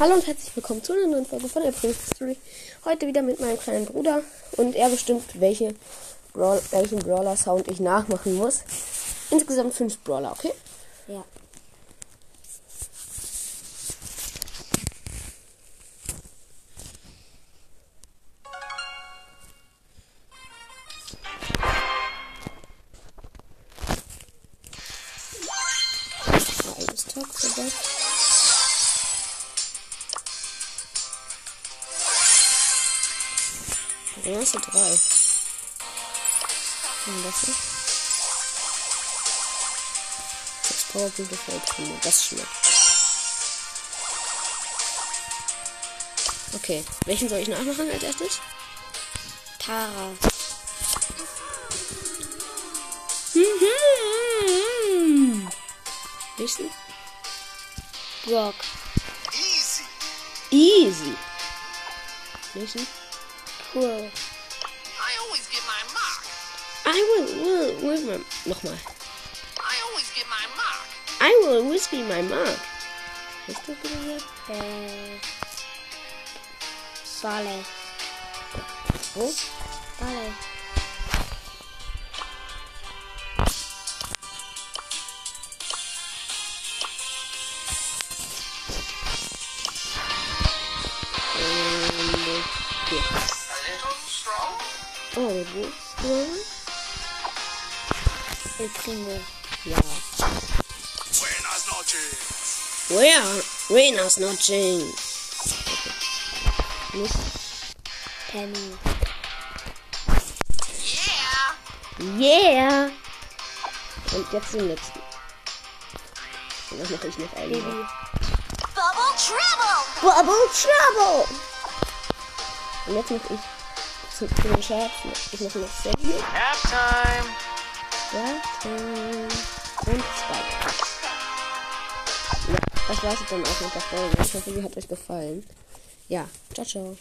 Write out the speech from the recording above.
Hallo und herzlich willkommen zu einer neuen Folge von der Prince History. Heute wieder mit meinem kleinen Bruder und er bestimmt, welche Brawl welchen Brawler-Sound ich nachmachen muss. Insgesamt fünf Brawler, okay? Ja. Alles Tag vorbei. Du drei. Und das hier? Sechs Powerpunkte Volltrümmer. Das schmeckt. Okay, welchen soll ich nachmachen als erstes? Tara. Nächsten? Brock. Easy. Easy. Nächsten? Cool. I always get my mark. I will, will, will my, nochmal. I always get my mark. I will whisky my mark. Ist das wieder hier? Äh. Balle. Wo? Balle. Oh, wo ist der? El Primo. Ja. Buenas noches. Where? Buenas noches. Nicht. Penny. Yeah. Yeah. Und jetzt den letzten. Und das mache ich noch einmal. Bubble trouble. Bubble Trouble. Und jetzt mache ich zu, den Chefs. Ich mache noch Sandy. Halftime. Ja, ähm, und zwei. Ja, das war's jetzt dann auch mit der Folge. Ich hoffe, sie hat euch gefallen. Ja, ciao, ciao.